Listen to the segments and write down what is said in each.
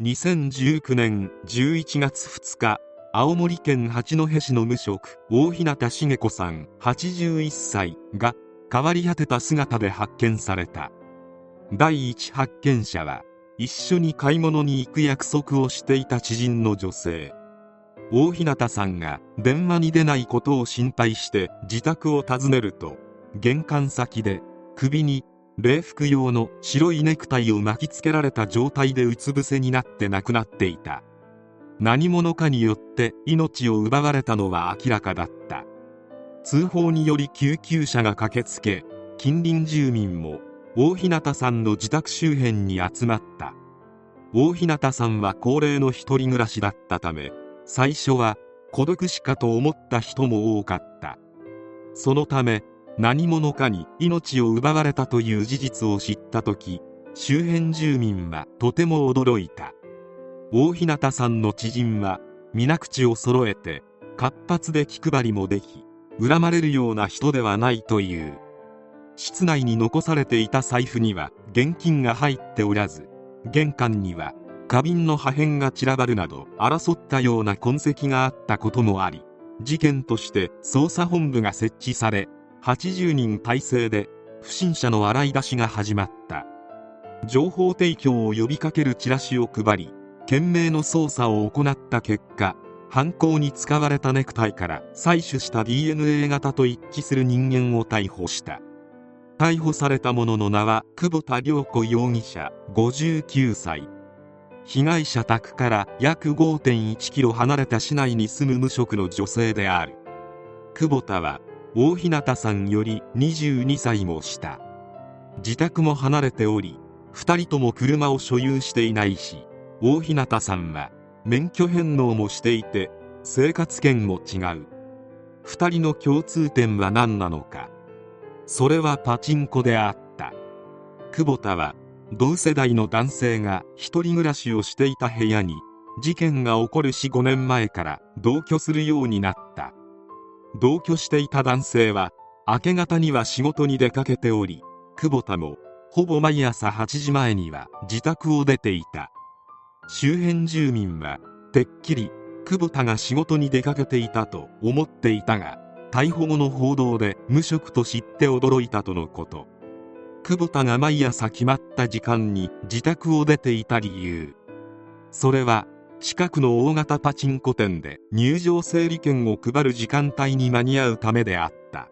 2019年11月2日青森県八戸市の無職大日向茂子さん81歳が変わり果てた姿で発見された。第一発見者は一緒に買い物に行く約束をしていた知人の女性。大日向さんが電話に出ないことを心配して自宅を訪ねると玄関先で首に礼服用の白いネクタイを巻きつけられた状態でうつ伏せになって亡くなっていた。何者かによって命を奪われたのは明らかだった。通報により救急車が駆けつけ近隣住民も大日向さんの自宅周辺に集まった。大日向さんは高齢の一人暮らしだったため最初は孤独死かと思った人も多かった。そのため何者かに命を奪われたという事実を知った時周辺住民はとても驚いた。大日向さんの知人は皆口を揃えて活発で気配りもでき恨まれるような人ではないという。室内に残されていた財布には現金が入っておらず玄関には花瓶の破片が散らばるなど争ったような痕跡があったこともあり事件として捜査本部が設置され80人体制で不審者の洗い出しが始まった。情報提供を呼びかけるチラシを配り懸命の捜査を行った結果犯行に使われたネクタイから採取した DNA 型と一致する人間を逮捕した。逮捕された者の名は久保田涼子容疑者59歳。被害者宅から約5.1キロ離れた市内に住む無職の女性である。久保田は大日向さんより22歳も下。自宅も離れており2人とも車を所有していないし大日向さんは免許返納もしていて生活圏も違う。2人の共通点は何なのか。それはパチンコであった。久保田は同世代の男性が一人暮らしをしていた部屋に事件が起こる45年前から同居するようになった。同居していた男性は明け方には仕事に出かけており久保田もほぼ毎朝8時前には自宅を出ていた。周辺住民はてっきり久保田が仕事に出かけていたと思っていたが逮捕後の報道で無職と知って驚いたとのこと。久保田が毎朝決まった時間に自宅を出ていた理由。それは近くの大型パチンコ店で入場整理券を配る時間帯に間に合うためであった。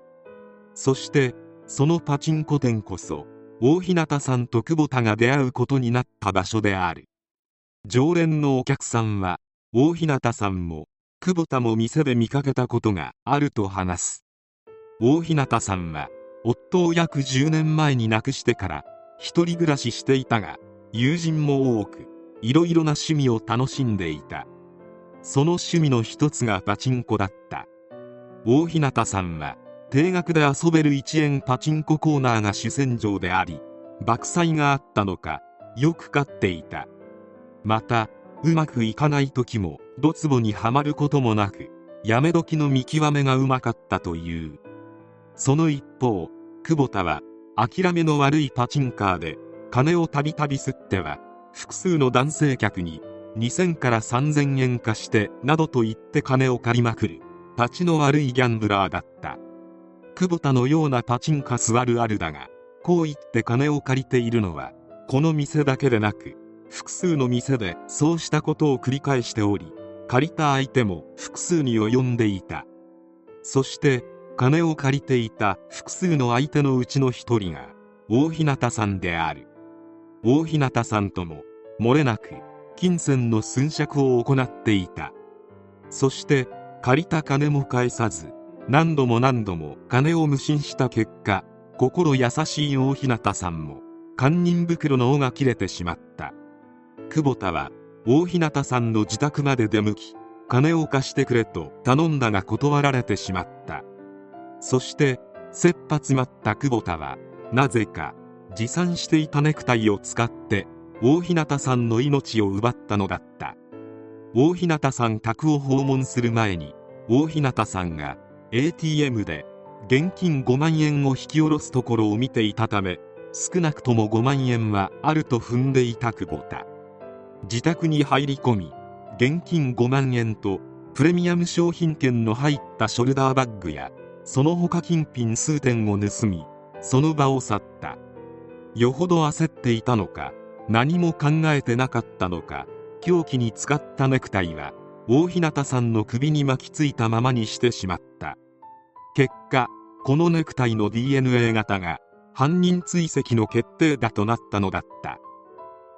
そしてそのパチンコ店こそ大日向さんと久保田が出会うことになった場所である。常連のお客さんは大日向さんも久保田も店で見かけたことがあると話す。大日向さんは夫を約10年前に亡くしてから一人暮らししていたが友人も多くいろいろな趣味を楽しんでいた。その趣味の一つがパチンコだった。大日向さんは定額で遊べる1円パチンココーナーが主戦場であり爆災があったのかよく勝っていた。またうまくいかない時もドツボにはまることもなくやめ時の見極めがうまかったという。その一方久保田は諦めの悪いパチンカーで金をたびたび吸っては複数の男性客に2000から3000円貸してなどと言って金を借りまくる立ちの悪いギャンブラーだった。久保田のようなパチンカスあるあるだがこう言って金を借りているのはこの店だけでなく複数の店でそうしたことを繰り返しており借りた相手も複数に及んでいた。そして金を借りていた複数の相手のうちの一人が大日向さんである。大日向さんとも漏れなく金銭の寸借を行っていた。そして借りた金も返さず何度も何度も金を無心した結果心優しい大日向さんも堪忍袋の尾が切れてしまった。久保田は大日向さんの自宅まで出向き金を貸してくれと頼んだが断られてしまった。そして切羽詰まった久保田はなぜか持参していたネクタイを使って大日向さんの命を奪ったのだった。大日向さん宅を訪問する前に大日向さんが ATM で現金5万円を引き下ろすところを見ていたため少なくとも5万円はあると踏んでいた久保田。自宅に入り込み現金5万円とプレミアム商品券の入ったショルダーバッグやその他金品数点を盗みその場を去った。よほど焦っていたのか何も考えてなかったのか凶器に使ったネクタイは大日向さんの首に巻きついたままにしてしまった。結果このネクタイの DNA 型が犯人追跡の決定打となったのだった。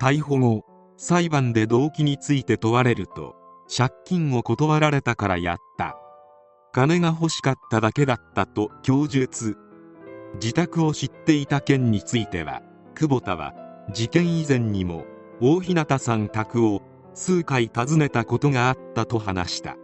逮捕後裁判で動機について問われると借金を断られたからやった。金が欲しかっただけだったと供述。自宅を知っていた件については久保田は事件以前にも大日向さん宅を数回訪ねたことがあったと話した。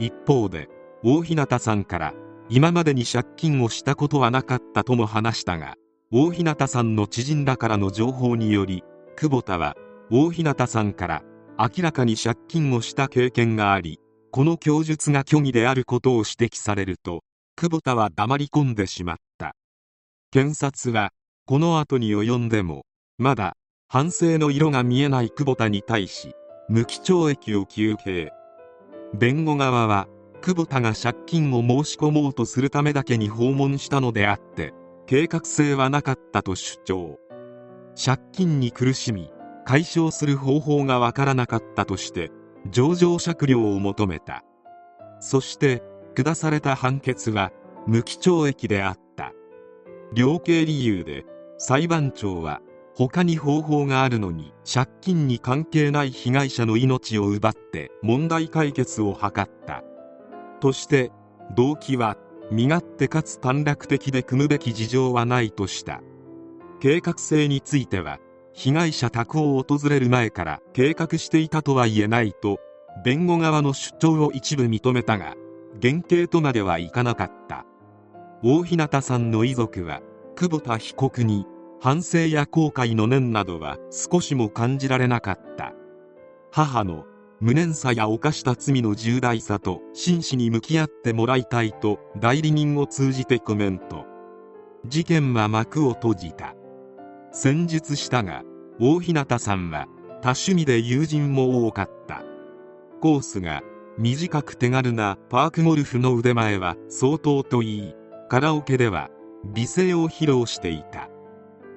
一方で大日向さんから今までに借金をしたことはなかったとも話したが大日向さんの知人らからの情報により久保田は大日向さんから明らかに借金をした経験がありこの供述が虚偽であることを指摘されると久保田は黙り込んでしまった。検察はこの後に及んでもまだ反省の色が見えない久保田に対し無期懲役を求刑。弁護側は久保田が借金を申し込もうとするためだけに訪問したのであって計画性はなかったと主張。借金に苦しみ解消する方法がわからなかったとして情状酌量を求めた。そして下された判決は無期懲役であった。量刑理由で裁判長は他に方法があるのに借金に関係ない被害者の命を奪って問題解決を図った。として動機は身勝手かつ短絡的で組むべき事情はないとした。計画性については被害者宅を訪れる前から計画していたとは言えないと弁護側の主張を一部認めたが減刑とまではいかなかった。大日向さんの遺族は久保田被告に反省や後悔の念などは少しも感じられなかった。母の無念さや犯した罪の重大さと真摯に向き合ってもらいたいと代理人を通じてコメント。事件は幕を閉じた。戦術したが大日向さんは多趣味で友人も多かった。コースが短く手軽なパークゴルフの腕前は相当といい。カラオケでは美声を披露していた。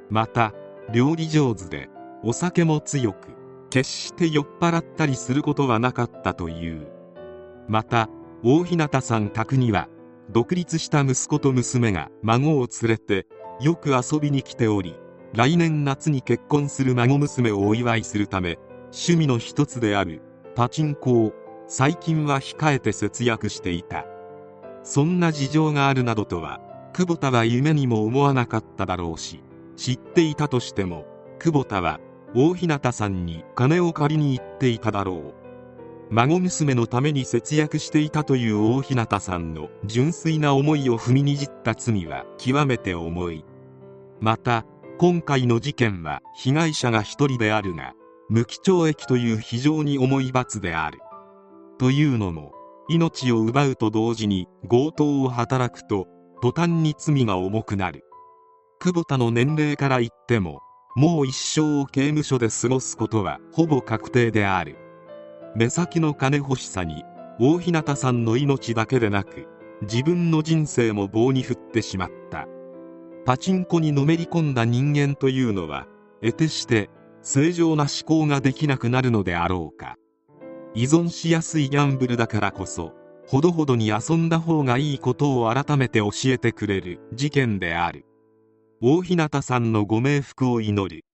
また料理上手でお酒も強く決して酔っ払ったりすることはなかったという。また大日向さん宅には独立した息子と娘が孫を連れてよく遊びに来ており来年夏に結婚する孫娘をお祝いするため趣味の一つであるパチンコを最近は控えて節約していた。そんな事情があるなどとは久保田は夢にも思わなかっただろうし知っていたとしても久保田は大日向さんに金を借りに行っていただろう。孫娘のために節約していたという大日向さんの純粋な思いを踏みにじった罪は極めて重い。また今回の事件は被害者が一人であるが無期懲役という非常に重い罰である。というのも命を奪うと同時に強盗を働くと途端に罪が重くなる。久保田の年齢から言ってももう一生を刑務所で過ごすことはほぼ確定である。目先の金欲しさに大日向さんの命だけでなく自分の人生も棒に振ってしまった。パチンコにのめり込んだ人間というのは得てして正常な思考ができなくなるのであろうか。依存しやすいギャンブルだからこそほどほどに遊んだ方がいいことを改めて教えてくれる事件である。大日向さんのご冥福を祈る